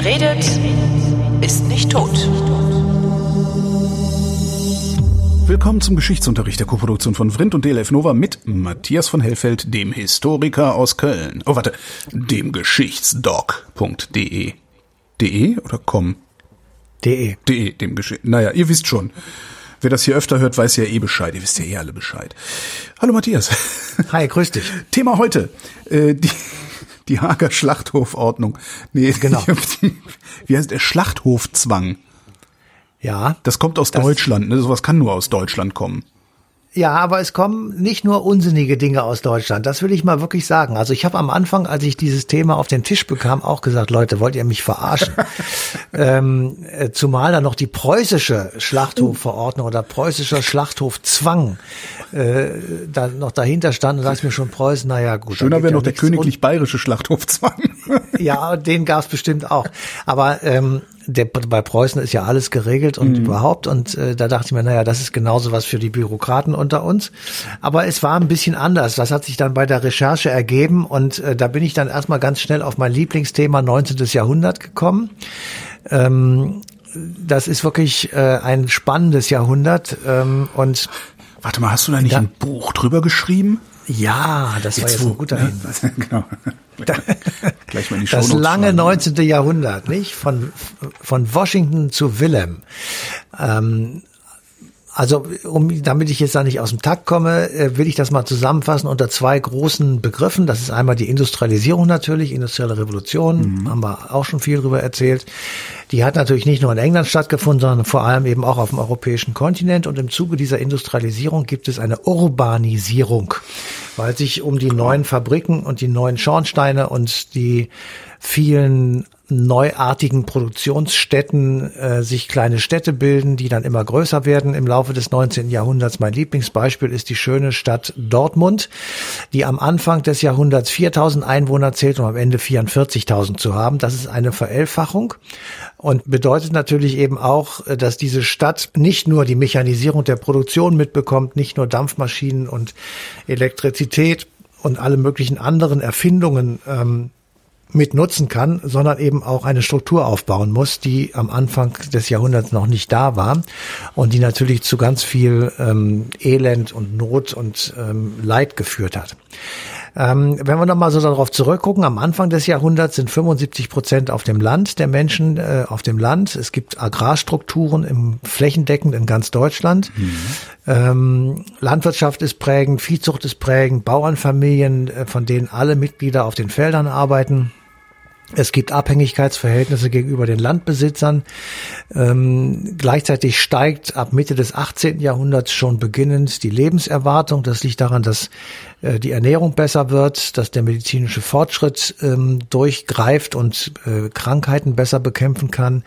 Wer redet, ist nicht tot. Willkommen zum Geschichtsunterricht der Koproduktion von Vrindt und DLF Nova mit Matthias von Hellfeld, dem Historiker aus Köln. Oh, warte, dem Geschichtsdoc.de. De oder com? De. De, dem Geschicht. Naja, ihr wisst schon. Wer das hier öfter hört, weiß ja eh Bescheid. Ihr wisst ja eh alle Bescheid. Hallo Matthias. Hi, grüß dich. Thema heute. Äh, die, die Hager Schlachthofordnung. Nee, Genau. Wie heißt der? Schlachthofzwang. Ja. Das kommt aus Das- Deutschland. Ne? Sowas kann nur aus Deutschland kommen. Ja, aber es kommen nicht nur unsinnige Dinge aus Deutschland. Das will ich mal wirklich sagen. Also ich habe am Anfang, als ich dieses Thema auf den Tisch bekam, auch gesagt, Leute, wollt ihr mich verarschen? ähm, äh, zumal da noch die preußische Schlachthofverordnung oder preußischer Schlachthofzwang äh, da noch dahinter stand. Und ich mir schon, Preußen, naja gut. Schöner wäre ja noch der königlich-bayerische Schlachthofzwang. Ja, den gab's bestimmt auch. Aber ähm, der, bei Preußen ist ja alles geregelt und überhaupt. Und äh, da dachte ich mir, naja, das ist genauso was für die Bürokraten unter uns. Aber es war ein bisschen anders. Das hat sich dann bei der Recherche ergeben. Und äh, da bin ich dann erstmal ganz schnell auf mein Lieblingsthema 19. Jahrhundert gekommen. Ähm, das ist wirklich äh, ein spannendes Jahrhundert. Ähm, und Warte mal, hast du da nicht Ja. ein Buch drüber geschrieben? Ja, das war jetzt wo, ein guter ne? Hinweis. genau. Gleich mal in die Das lange schreiben. 19. Jahrhundert, nicht? Von, von Washington zu Willem. Ähm, also, um, damit ich jetzt da nicht aus dem Takt komme, äh, will ich das mal zusammenfassen unter zwei großen Begriffen. Das ist einmal die Industrialisierung natürlich, industrielle Revolution, haben wir auch schon viel drüber erzählt. Die hat natürlich nicht nur in England stattgefunden, sondern vor allem eben auch auf dem europäischen Kontinent. Und im Zuge dieser Industrialisierung gibt es eine Urbanisierung, weil sich um die neuen Fabriken und die neuen Schornsteine und die vielen neuartigen Produktionsstätten äh, sich kleine Städte bilden, die dann immer größer werden im Laufe des 19. Jahrhunderts. Mein Lieblingsbeispiel ist die schöne Stadt Dortmund, die am Anfang des Jahrhunderts 4000 Einwohner zählt, um am Ende 44.000 zu haben. Das ist eine Verelfachung und bedeutet natürlich eben auch, äh, dass diese Stadt nicht nur die Mechanisierung der Produktion mitbekommt, nicht nur Dampfmaschinen und Elektrizität und alle möglichen anderen Erfindungen ähm, mit nutzen kann, sondern eben auch eine Struktur aufbauen muss, die am Anfang des Jahrhunderts noch nicht da war und die natürlich zu ganz viel ähm, Elend und Not und ähm, Leid geführt hat. Ähm, wenn wir nochmal so darauf zurückgucken, am Anfang des Jahrhunderts sind 75 Prozent auf dem Land der Menschen äh, auf dem Land. Es gibt Agrarstrukturen im flächendeckend in ganz Deutschland. Ähm, Landwirtschaft ist prägend, Viehzucht ist prägend, Bauernfamilien, äh, von denen alle Mitglieder auf den Feldern arbeiten. Es gibt Abhängigkeitsverhältnisse gegenüber den Landbesitzern. Ähm, gleichzeitig steigt ab Mitte des 18. Jahrhunderts schon beginnend die Lebenserwartung. Das liegt daran, dass äh, die Ernährung besser wird, dass der medizinische Fortschritt ähm, durchgreift und äh, Krankheiten besser bekämpfen kann.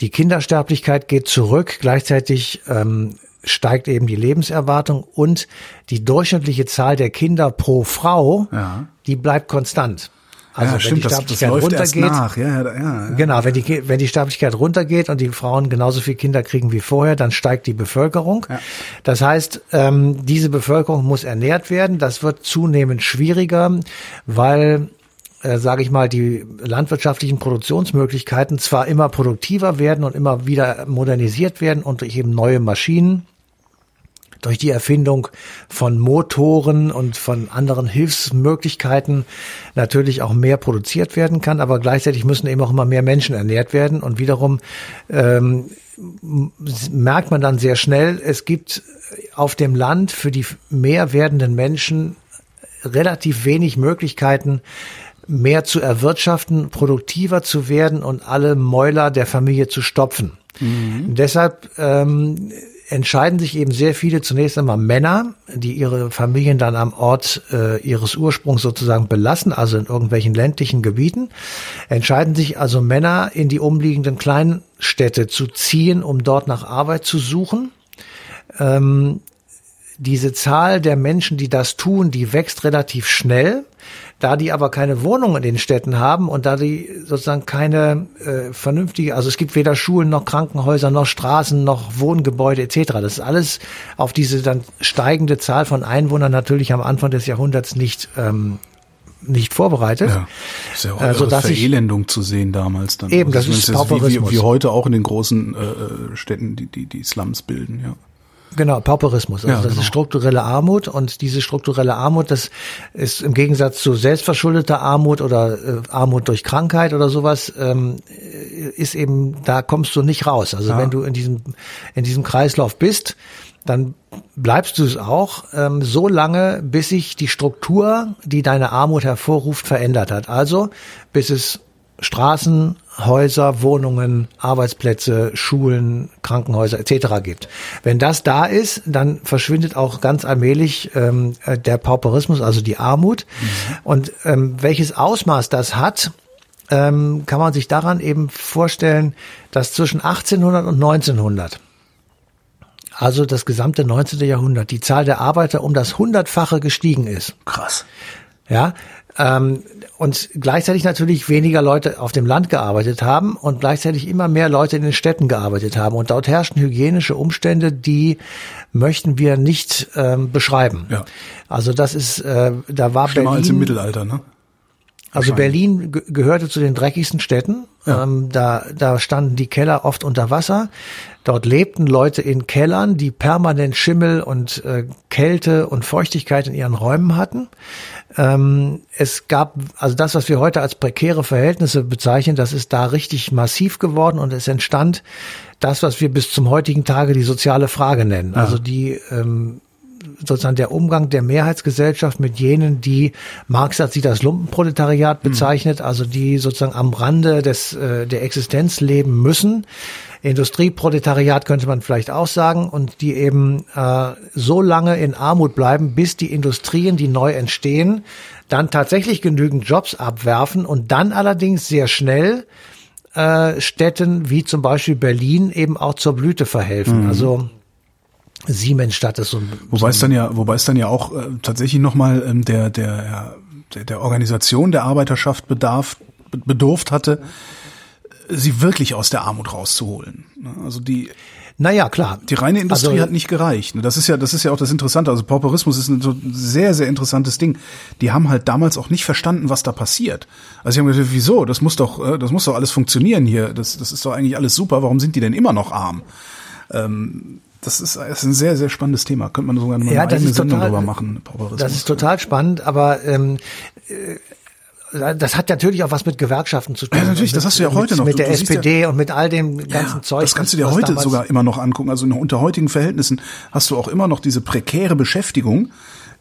Die Kindersterblichkeit geht zurück. Gleichzeitig ähm, steigt eben die Lebenserwartung und die durchschnittliche Zahl der Kinder pro Frau, Ja. die bleibt konstant. Also ja, wenn stimmt, die das, das Sterblichkeit läuft erst runtergeht, nach. Ja, ja, ja, genau, wenn die, wenn die Sterblichkeit runtergeht und die Frauen genauso viele Kinder kriegen wie vorher, dann steigt die Bevölkerung. Das heißt, ähm, diese Bevölkerung muss ernährt werden. Das wird zunehmend schwieriger, weil äh, sage ich mal, die landwirtschaftlichen Produktionsmöglichkeiten zwar immer produktiver werden und immer wieder modernisiert werden und durch eben neue Maschinen, durch die Erfindung von Motoren und von anderen Hilfsmöglichkeiten natürlich auch mehr produziert werden kann, aber gleichzeitig müssen eben auch immer mehr Menschen ernährt werden. Und wiederum ähm, merkt man dann sehr schnell, es gibt auf dem Land für die mehr werdenden Menschen relativ wenig Möglichkeiten, mehr zu erwirtschaften, produktiver zu werden und alle Mäuler der Familie zu stopfen. Deshalb ähm, entscheiden sich eben sehr viele zunächst einmal Männer, die ihre Familien dann am Ort äh, ihres Ursprungs sozusagen belassen, also in irgendwelchen ländlichen Gebieten, entscheiden sich also Männer in die umliegenden Kleinstädte zu ziehen, um dort nach Arbeit zu suchen. Ähm, diese Zahl der Menschen, die das tun, die wächst relativ schnell. Da die aber keine Wohnung in den Städten haben und da die sozusagen keine äh, vernünftige, also es gibt weder Schulen noch Krankenhäuser noch Straßen noch Wohngebäude etc. Das ist alles auf diese dann steigende Zahl von Einwohnern natürlich am Anfang des Jahrhunderts nicht ähm, nicht vorbereitet. Ja. Ist ja auch Äh, sodass ich- Verelendung zu sehen damals dann. Eben, das Also ist wie, wie, wie heute auch in den großen äh, Städten, die, die, die Slums bilden, ja. Genau, Pauperismus. Also Ja, das genau. ist strukturelle Armut und diese strukturelle Armut, das ist im Gegensatz zu selbstverschuldeter Armut oder äh, Armut durch Krankheit oder sowas, ähm, äh, ist eben, da kommst du nicht raus. Also Ja. wenn du in diesem, in diesem Kreislauf bist, dann bleibst du es auch ähm, so lange, bis sich die Struktur, die deine Armut hervorruft, verändert hat. Also bis es Straßen, Häuser, Wohnungen, Arbeitsplätze, Schulen, Krankenhäuser etc. gibt. Wenn das da ist, dann verschwindet auch ganz allmählich ähm, äh, der Pauperismus, also die Armut. Und ähm, welches Ausmaß das hat, ähm, kann man sich daran eben vorstellen, dass zwischen 1800 und 1900 also das gesamte 19. Jahrhundert, die Zahl der Arbeiter um das hundertfache gestiegen ist. Krass. Ja, ähm, und gleichzeitig natürlich weniger Leute auf dem Land gearbeitet haben und gleichzeitig immer mehr Leute in den Städten gearbeitet haben. Und dort herrschten hygienische Umstände, die möchten wir nicht ähm, beschreiben. Ja. Also das ist, äh, da war Schlimmer als im Berlin, Mittelalter, ne? also Berlin ge gehörte zu den dreckigsten Städten. Ähm, da, da standen die Keller oft unter Wasser. Dort lebten Leute in Kellern, die permanent Schimmel und äh, Kälte und Feuchtigkeit in ihren Räumen hatten. Ähm, es gab, also das, was wir heute als prekäre Verhältnisse bezeichnen, das ist da richtig massiv geworden und es entstand das, was wir bis zum heutigen Tage die soziale Frage nennen. Also die ähm, sozusagen der Umgang der Mehrheitsgesellschaft mit jenen, die Marx hat sie das Lumpenproletariat bezeichnet, also die sozusagen am Rande des äh, der Existenz leben müssen. Industrieproletariat könnte man vielleicht auch sagen und die eben äh, so lange in Armut bleiben, bis die Industrien, die neu entstehen, dann tatsächlich genügend Jobs abwerfen und dann allerdings sehr schnell äh, Städten wie zum Beispiel Berlin eben auch zur Blüte verhelfen. Also Siemensstadt ist so ein Wobei es dann ja, wobei es dann ja auch äh, tatsächlich nochmal ähm, der, der, der, der Organisation der Arbeiterschaft bedarf, be- bedurft hatte, sie wirklich aus der Armut rauszuholen. ne? Also die, Naja, klar. die reine Industrie Also- hat nicht gereicht. ne? Das ist ja, das ist ja auch das Interessante. Also Pauperismus ist ein so sehr, sehr interessantes Ding. Die haben halt damals auch nicht verstanden, was da passiert. Also sie haben gesagt, wieso? Das muss doch, äh, das muss doch alles funktionieren hier. Das, das ist doch eigentlich alles super. Warum sind die denn immer noch arm? Ähm, das ist, das ist ein sehr, sehr spannendes Thema. Könnte man sogar eine Ja, das eigene Sendung total- drüber machen. Das ist total spannend, aber ähm, äh, das hat natürlich auch was mit Gewerkschaften zu tun. Ja, natürlich, Und das mit, hast du ja heute mit, noch. Mit der du SPD und mit all dem ganzen Ja, Zeug. das kannst du dir heute sogar immer noch angucken. Also unter heutigen Verhältnissen hast du auch immer noch diese prekäre Beschäftigung.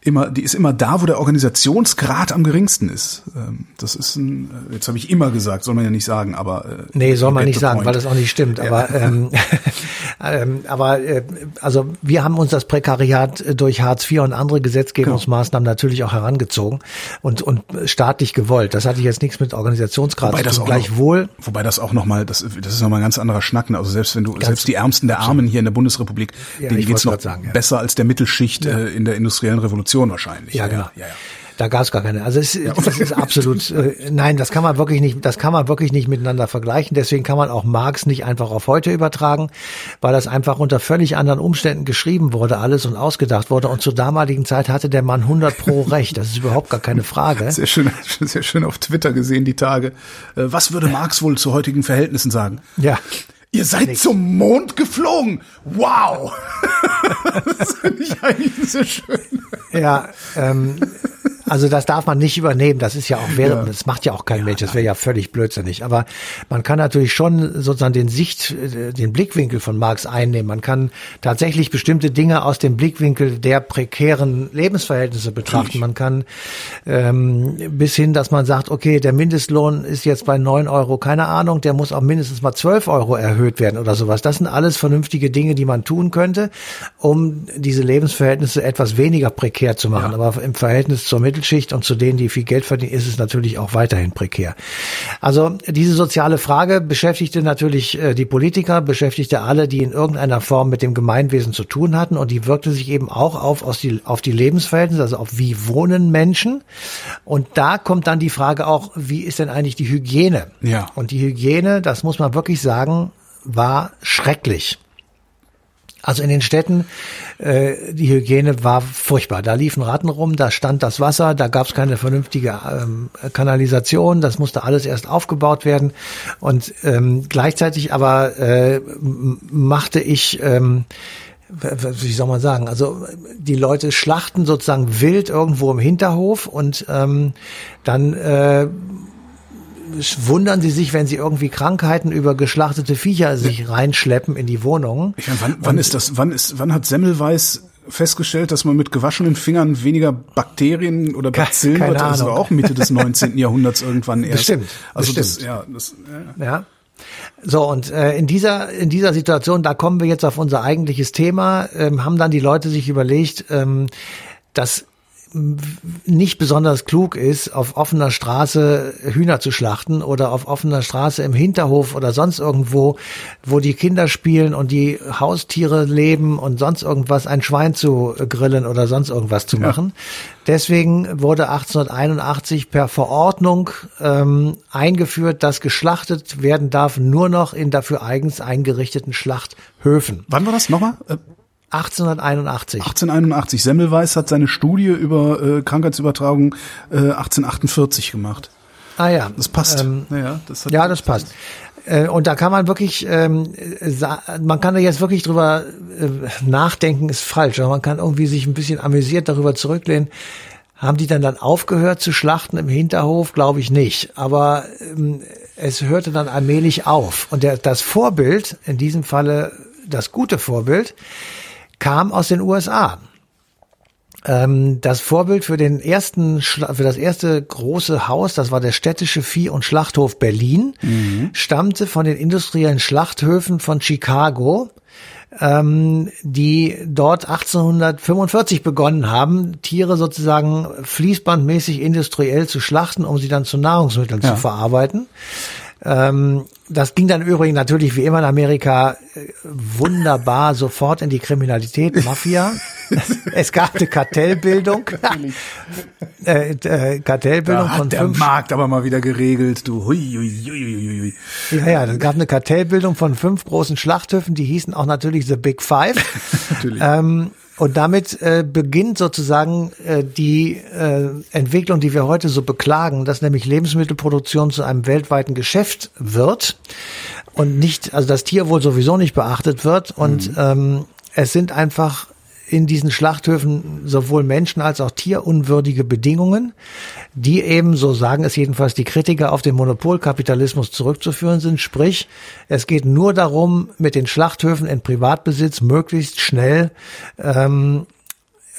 Immer, die ist immer da, wo der Organisationsgrad am geringsten ist. Ähm, Das ist ein, äh, jetzt habe ich immer gesagt, soll man ja nicht sagen, aber äh, Nee, soll man nicht sagen, point. weil das auch nicht stimmt. Aber, ähm, ähm, aber äh, also wir haben uns das Prekariat äh, durch Hartz IV und andere Gesetzgebungsmaßnahmen natürlich auch herangezogen und, und staatlich gewollt. Das hatte jetzt nichts mit Organisationsgrad Wobei zu das tun. auch Gleichwohl. Noch, wobei das auch nochmal, das, das ist nochmal ein ganz anderer Schnack. ne? Also selbst wenn du, selbst die Ärmsten der Armen hier in der Bundesrepublik, Ja, denen ich geht's noch sagen, ja. besser als der Mittelschicht äh, in der industriellen Revolution wahrscheinlich. Ja, genau. Ja, ja. Da gab es gar keine. Also es, das ist absolut, äh, nein, das kann man wirklich nicht, das kann man wirklich nicht miteinander vergleichen. Deswegen kann man auch Marx nicht einfach auf heute übertragen, weil das einfach unter völlig anderen Umständen geschrieben wurde, alles und ausgedacht wurde. Und zur damaligen Zeit hatte der Mann 100 pro Recht. Das ist überhaupt gar keine Frage. Sehr schön, sehr schön auf Twitter gesehen die Tage. Äh, Was würde Marx wohl zu heutigen Verhältnissen sagen? Ja. Ihr seid zum Mond geflogen. Wow. das finde ich eigentlich sehr schön. Ja, ähm, also das darf man nicht übernehmen. Das ist ja auch, Ja. das macht ja auch kein Mensch. Das wäre ja völlig blödsinnig. Aber man kann natürlich schon sozusagen den Sicht, äh, den Blickwinkel von Marx einnehmen. Man kann tatsächlich bestimmte Dinge aus dem Blickwinkel der prekären Lebensverhältnisse betrachten. Man kann ähm, bis hin, dass man sagt, okay, der Mindestlohn ist jetzt bei neun Euro, keine Ahnung, der muss auch mindestens mal zwölf Euro erhöht werden oder sowas. Das sind alles vernünftige Dinge, die man tun könnte, um diese Lebensverhältnisse etwas weniger prekär zu machen. Aber im Verhältnis zur Mittelschicht und zu denen, die viel Geld verdienen, ist es natürlich auch weiterhin prekär. Also diese soziale Frage beschäftigte natürlich äh, die Politiker, beschäftigte alle, die in irgendeiner Form mit dem Gemeinwesen zu tun hatten und die wirkte sich eben auch auf, aus die, auf die Lebensverhältnisse, also auf wie wohnen Menschen. Und da kommt dann die Frage auch, wie ist denn eigentlich die Hygiene? Ja. Und die Hygiene, das muss man wirklich sagen, war schrecklich. Also in den Städten, äh, die Hygiene war furchtbar. Da liefen Ratten rum, da stand das Wasser, da gab es keine vernünftige ähm, Kanalisation, das musste alles erst aufgebaut werden. Und ähm, gleichzeitig aber äh, machte ich, ähm, wie soll man sagen, also die Leute schlachten sozusagen wild irgendwo im Hinterhof und ähm, dann äh, wundern sie sich, wenn sie irgendwie Krankheiten über geschlachtete Viecher sich reinschleppen in die Wohnung. Ich meine, wann, wann ist das, wann ist, wann hat Semmelweis festgestellt, dass man mit gewaschenen Fingern weniger Bakterien oder Bazillen Keine hat? Das war Ahnung. auch Mitte des 19. Jahrhunderts irgendwann erst. Bestimmt, Also das, bestimmt. ja, das, ja. Ja. So, und äh, in dieser in dieser Situation, da kommen wir jetzt auf unser eigentliches Thema, ähm, haben dann die Leute sich überlegt, ähm, dass nicht besonders klug ist, auf offener Straße Hühner zu schlachten oder auf offener Straße im Hinterhof oder sonst irgendwo, wo die Kinder spielen und die Haustiere leben und sonst irgendwas, ein Schwein zu grillen oder sonst irgendwas zu machen. Deswegen wurde 1881 per Verordnung ähm, eingeführt, dass geschlachtet werden darf nur noch in dafür eigens eingerichteten Schlachthöfen. Wann war das nochmal? Äh, 1881. 1881. Semmelweis hat seine Studie über äh, Krankheitsübertragung äh, 1848 gemacht. Ah ja. Das passt. Ähm, ja, das hat, Ja, das passt. Äh, Und da kann man wirklich, ähm, man kann da jetzt wirklich drüber äh, nachdenken, ist falsch, aber man kann irgendwie sich ein bisschen amüsiert darüber zurücklehnen. Haben die dann dann aufgehört zu schlachten im Hinterhof? Glaube ich nicht. Aber ähm, es hörte dann allmählich auf. Und der, das Vorbild, in diesem Falle das gute Vorbild, kam aus den USA. Ähm, das Vorbild für den ersten, für das erste große Haus, das war der städtische Vieh- und Schlachthof Berlin, stammte von den industriellen Schlachthöfen von Chicago, ähm, die dort 1845 begonnen haben, Tiere sozusagen fließbandmäßig industriell zu schlachten, um sie dann zu Nahrungsmitteln Ja. zu verarbeiten. Ähm, das ging dann übrigens natürlich wie immer in Amerika äh, wunderbar sofort in die Kriminalität, Mafia. es gab eine Kartellbildung. äh, äh, Kartellbildung da von hat der fünf Markt aber mal wieder geregelt, du. Hui, hui, hui, hui. Ja, ja, es gab eine Kartellbildung von fünf großen Schlachthöfen, die hießen auch natürlich The Big Five. Natürlich. Ähm, und damit äh, beginnt sozusagen äh, die äh, Entwicklung, die wir heute so beklagen, dass nämlich Lebensmittelproduktion zu einem weltweiten Geschäft wird und nicht, also das Tierwohl sowieso nicht beachtet wird. Und ähm, es sind einfach in diesen Schlachthöfen sowohl Menschen als auch tierunwürdige Bedingungen, die eben, so sagen es jedenfalls die Kritiker, auf den Monopolkapitalismus zurückzuführen sind. Sprich, es geht nur darum, mit den Schlachthöfen in Privatbesitz möglichst schnell ähm,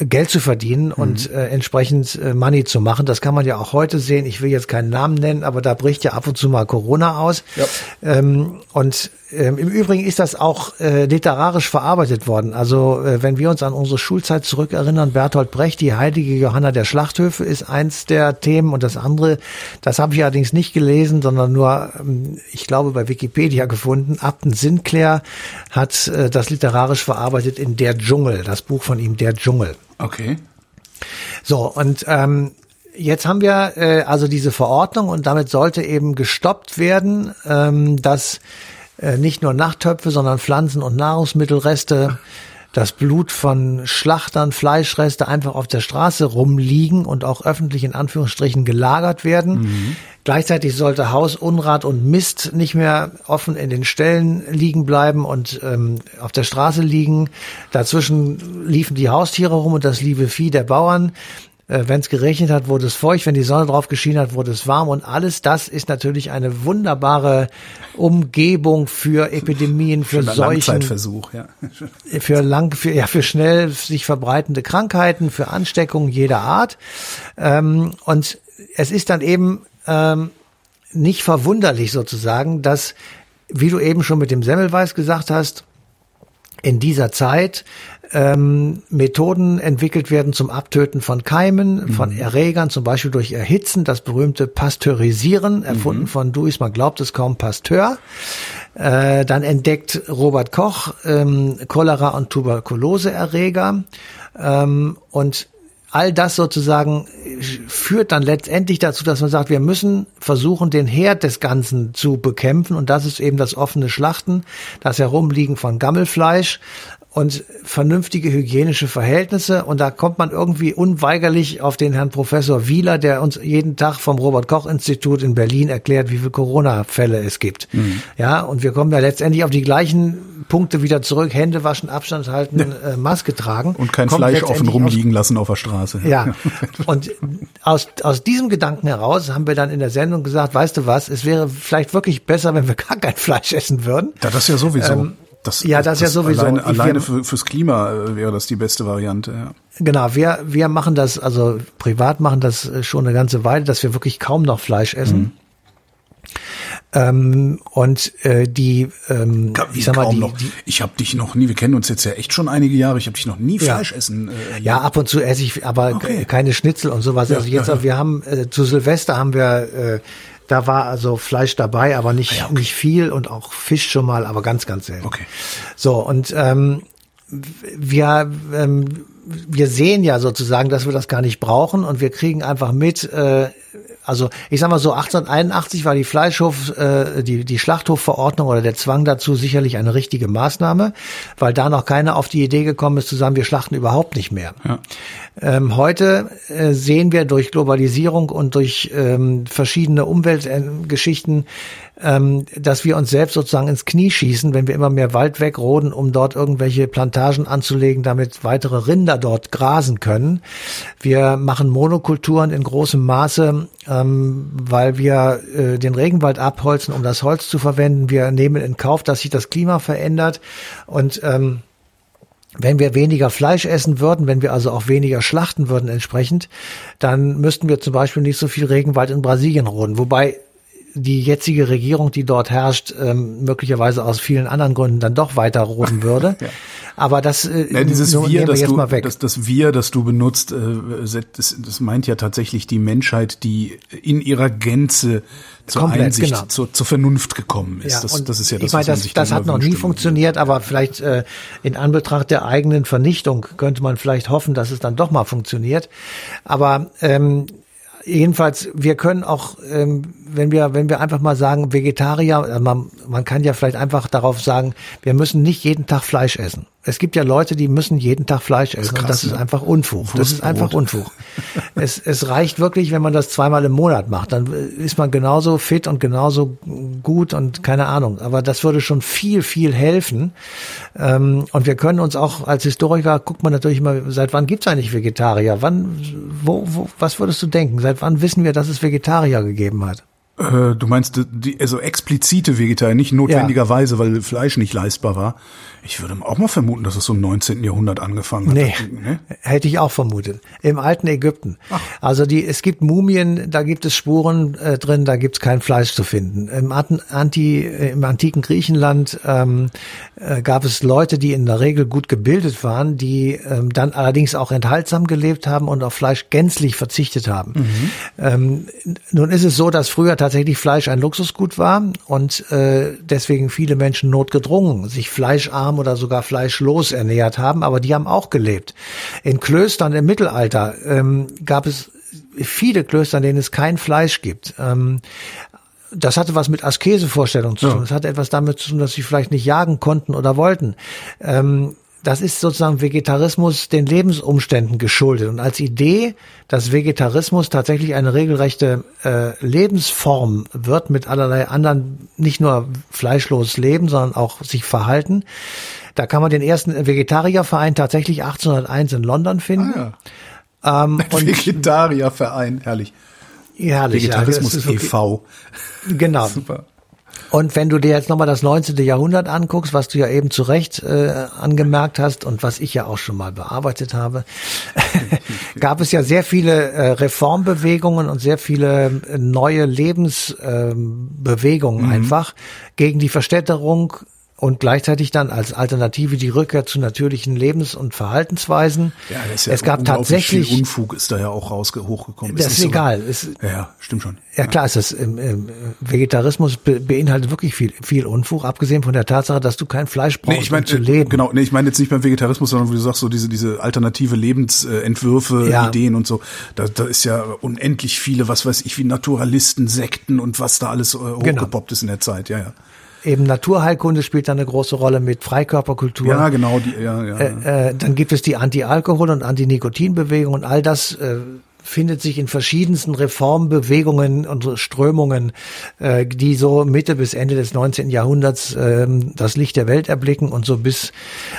Geld zu verdienen und äh, entsprechend äh, Money zu machen. Das kann man ja auch heute sehen. Ich will jetzt keinen Namen nennen, aber da bricht ja ab und zu mal Corona aus. Ja. Ähm, und ähm, im Übrigen ist das auch äh, literarisch verarbeitet worden. Also äh, wenn wir uns an unsere Schulzeit zurückerinnern, Bertolt Brecht, die heilige Johanna der Schlachthöfe ist eins der Themen und das andere, das habe ich allerdings nicht gelesen, sondern nur, ähm, ich glaube, bei Wikipedia gefunden. Upton Sinclair hat äh, das literarisch verarbeitet in Der Dschungel, das Buch von ihm, Der Dschungel. Okay. So, und ähm, jetzt haben wir äh, also diese Verordnung und damit sollte eben gestoppt werden, ähm, dass äh, nicht nur Nachttöpfe, sondern Pflanzen- und Nahrungsmittelreste, das Blut von Schlachtern, Fleischreste einfach auf der Straße rumliegen und auch öffentlich in Anführungsstrichen gelagert werden. Gleichzeitig sollte Haus, Unrat und Mist nicht mehr offen in den Ställen liegen bleiben und ähm, auf der Straße liegen. Dazwischen liefen die Haustiere rum und das liebe Vieh der Bauern. Äh, Wenn es geregnet hat, wurde es feucht. Wenn die Sonne drauf geschienen hat, wurde es warm. Und alles das ist natürlich eine wunderbare Umgebung für Epidemien, für Schöner Seuchen, Langzeitversuch, ja. für lang, für, ja, für schnell sich verbreitende Krankheiten, für Ansteckungen jeder Art. Ähm, und es ist dann eben ähm, nicht verwunderlich sozusagen, dass, wie du eben schon mit dem Semmelweis gesagt hast, in dieser Zeit ähm, Methoden entwickelt werden zum Abtöten von Keimen, von Erregern, zum Beispiel durch Erhitzen, das berühmte Pasteurisieren, erfunden von Duis, man glaubt es kaum, Pasteur. Äh, dann entdeckt Robert Koch ähm, Cholera- und Tuberkuloseerreger. Ähm, und all das sozusagen führt dann letztendlich dazu, dass man sagt, wir müssen versuchen, den Herd des Ganzen zu bekämpfen. Und das ist eben das offene Schlachten, das Herumliegen von Gammelfleisch und vernünftige hygienische Verhältnisse. Und da kommt man irgendwie unweigerlich auf den Herrn Professor Wieler, der uns jeden Tag vom Robert Koch Institut in Berlin erklärt, wie viele Corona-Fälle es gibt. Mhm. Ja, und wir kommen ja letztendlich auf die gleichen Punkte wieder zurück. Hände waschen, Abstand halten, äh, Maske tragen. Und kein Fleisch offen rumliegen lassen auf der Straße. Ja. und aus, aus diesem Gedanken heraus haben wir dann in der Sendung gesagt, weißt du was, es wäre vielleicht wirklich besser, wenn wir gar kein Fleisch essen würden. Ja, das ist ja sowieso. Ähm, das, ja, das, das, ist ja sowieso. Alleine, alleine für, fürs Klima äh, wäre das die beste Variante. Ja. Genau, wir, wir machen das, also privat machen das äh, schon eine ganze Weile, dass wir wirklich kaum noch Fleisch essen. Mhm. Ähm, und äh, die, ähm, Wie ich sag mal, die, noch. Ich habe dich noch nie, wir kennen uns jetzt ja echt schon einige Jahre, ich habe dich noch nie ja. Fleisch essen. Äh, ja, ab und zu esse ich, aber okay. keine Schnitzel und sowas. Ja, also jetzt, ja, wir haben äh, zu Silvester haben wir äh, da war also Fleisch dabei, aber nicht, ah ja, okay. nicht viel und auch Fisch schon mal, aber ganz, ganz selten. Okay. So, und ähm, wir, ähm, wir sehen ja sozusagen, dass wir das gar nicht brauchen und wir kriegen einfach mit, äh, also ich sag mal so 1881 war die Fleischhof, äh, die, die Schlachthofverordnung oder der Zwang dazu sicherlich eine richtige Maßnahme, weil da noch keiner auf die Idee gekommen ist zu sagen, wir schlachten überhaupt nicht mehr. Ja. Ähm, heute äh, sehen wir durch Globalisierung und durch ähm, verschiedene Umweltgeschichten, ähm, dass wir uns selbst sozusagen ins Knie schießen, wenn wir immer mehr Wald wegroden, um dort irgendwelche Plantagen anzulegen, damit weitere Rinder dort grasen können. Wir machen Monokulturen in großem Maße, ähm, weil wir äh, den Regenwald abholzen, um das Holz zu verwenden. Wir nehmen in Kauf, dass sich das Klima verändert und ähm, wenn wir weniger Fleisch essen würden, wenn wir also auch weniger schlachten würden entsprechend, dann müssten wir zum Beispiel nicht so viel Regenwald in Brasilien roden. Wobei die jetzige Regierung, die dort herrscht, ähm, möglicherweise aus vielen anderen Gründen dann doch weiter roden würde. ja. Aber das äh, ja, dieses wir, wir das, du, das, das Wir, das du benutzt, äh, das, das meint ja tatsächlich die Menschheit, die in ihrer Gänze zur Komplett, Einsicht, genau. zur, zur Vernunft gekommen ist. Ja, das, das ist ja das, ich meine, das, das hat noch nie funktioniert, aber vielleicht äh, in Anbetracht der eigenen Vernichtung könnte man vielleicht hoffen, dass es dann doch mal funktioniert. Aber ähm, jedenfalls, wir können auch, ähm, wenn wir, wenn wir einfach mal sagen, Vegetarier, äh, man, man kann ja vielleicht einfach darauf sagen, wir müssen nicht jeden Tag Fleisch essen. Es gibt ja Leute, die müssen jeden Tag Fleisch essen das krass, und das ist ne? einfach Unfug. Das ist einfach Unfug. es, es reicht wirklich, wenn man das zweimal im Monat macht. Dann ist man genauso fit und genauso gut und keine Ahnung. Aber das würde schon viel, viel helfen. Ähm, und wir können uns auch als Historiker, guckt man natürlich immer, seit wann gibt's eigentlich Vegetarier? Wann, wo, wo, was würdest du denken? Seit wann wissen wir, dass es Vegetarier gegeben hat? Äh, du meinst die, also explizite Vegetarier, nicht notwendigerweise, ja. weil Fleisch nicht leistbar war. Ich würde auch mal vermuten, dass es so im 19. Jahrhundert angefangen hat. Nee, nee? hätte ich auch vermutet. Im alten Ägypten. Ach. Also die, es gibt Mumien, da gibt es Spuren äh, drin, da gibt es kein Fleisch zu finden. Im, Anti, äh, im antiken Griechenland ähm, äh, gab es Leute, die in der Regel gut gebildet waren, die ähm, dann allerdings auch enthaltsam gelebt haben und auf Fleisch gänzlich verzichtet haben. Mhm. Ähm, nun ist es so, dass früher tatsächlich Fleisch ein Luxusgut war und äh, deswegen viele Menschen notgedrungen sich fleischarm arm oder sogar fleischlos ernährt haben, aber die haben auch gelebt. In Klöstern im Mittelalter ähm, gab es viele Klöster, in denen es kein Fleisch gibt. Ähm, das hatte was mit Askesevorstellungen zu tun. Das hatte etwas damit zu tun, dass sie vielleicht nicht jagen konnten oder wollten. Ähm, das ist sozusagen Vegetarismus den Lebensumständen geschuldet. Und als Idee, dass Vegetarismus tatsächlich eine regelrechte äh, Lebensform wird mit allerlei anderen, nicht nur fleischlos leben, sondern auch sich verhalten, da kann man den ersten Vegetarierverein tatsächlich 1801 in London finden. Ah, ja. ähm, Vegetarierverein, herrlich. Herrlich. Vegetarismus ja, e.V. Genau. Super. Und wenn du dir jetzt nochmal das 19. Jahrhundert anguckst, was du ja eben zu Recht äh, angemerkt hast und was ich ja auch schon mal bearbeitet habe, gab es ja sehr viele äh, Reformbewegungen und sehr viele äh, neue Lebensbewegungen ähm, mhm. einfach gegen die Verstädterung und gleichzeitig dann als Alternative die Rückkehr zu natürlichen Lebens- und Verhaltensweisen. Ja, das ist ja es gab tatsächlich viel Unfug ist da ja auch raus hochgekommen. Das ist, ist egal. So, ja, ja, stimmt schon. Ja, klar ist das. Ähm, ähm, Vegetarismus be beinhaltet wirklich viel, viel Unfug, abgesehen von der Tatsache, dass du kein Fleisch brauchst, nee, ich mein, um zu leben. Genau, nee, ich meine jetzt nicht beim Vegetarismus, sondern wie du sagst, so diese diese alternative Lebensentwürfe, ja. Ideen und so. Da, da ist ja unendlich viele, was weiß ich, wie Naturalisten, Sekten und was da alles äh, genau. hochgepoppt genau. ist in der Zeit. Ja, ja. Eben Naturheilkunde spielt da eine große Rolle mit Freikörperkultur. Ja, genau, die, ja, ja. Äh, äh, dann gibt es die Anti-Alkohol- und Anti-Nikotin-Bewegung und all das äh, findet sich in verschiedensten Reformbewegungen und Strömungen, äh, die so Mitte bis Ende des 19. Jahrhunderts ähm, das Licht der Welt erblicken und so bis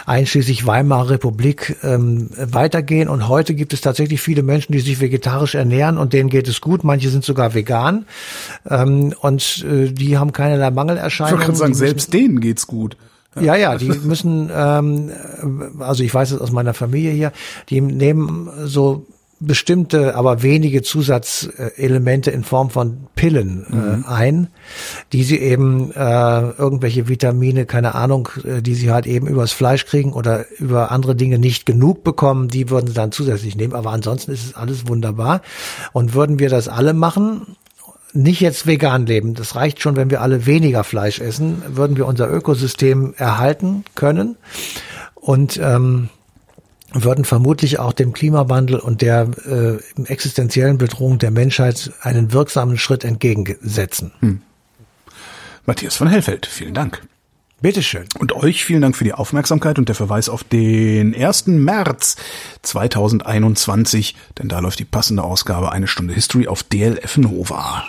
einschließlich Weimarer Republik ähm, weitergehen. Und heute gibt es tatsächlich viele Menschen, die sich vegetarisch ernähren und denen geht es gut. Manche sind sogar vegan ähm, und äh, die haben keinerlei ich Mangelerscheinungen. wollte gerade sagen, selbst denen geht's gut. ja, ja, die müssen, ähm, also ich weiß es aus meiner Familie hier, die nehmen so bestimmte, aber wenige Zusatzelemente in Form von Pillen äh, ein, die sie eben äh, irgendwelche Vitamine, keine Ahnung, äh, die sie halt eben übers Fleisch kriegen oder über andere Dinge nicht genug bekommen, die würden sie dann zusätzlich nehmen. Aber ansonsten ist es alles wunderbar. Und würden wir das alle machen, nicht jetzt vegan leben. Das reicht schon, wenn wir alle weniger Fleisch essen, würden wir unser Ökosystem erhalten können und ähm, würden vermutlich auch dem Klimawandel und der äh, existenziellen Bedrohung der Menschheit einen wirksamen Schritt entgegensetzen. Matthias von Hellfeld, vielen Dank. Bitteschön. Und euch vielen Dank für die Aufmerksamkeit und der Verweis auf den 1. März 2021, denn da läuft die passende Ausgabe Eine Stunde History auf DLF Nova.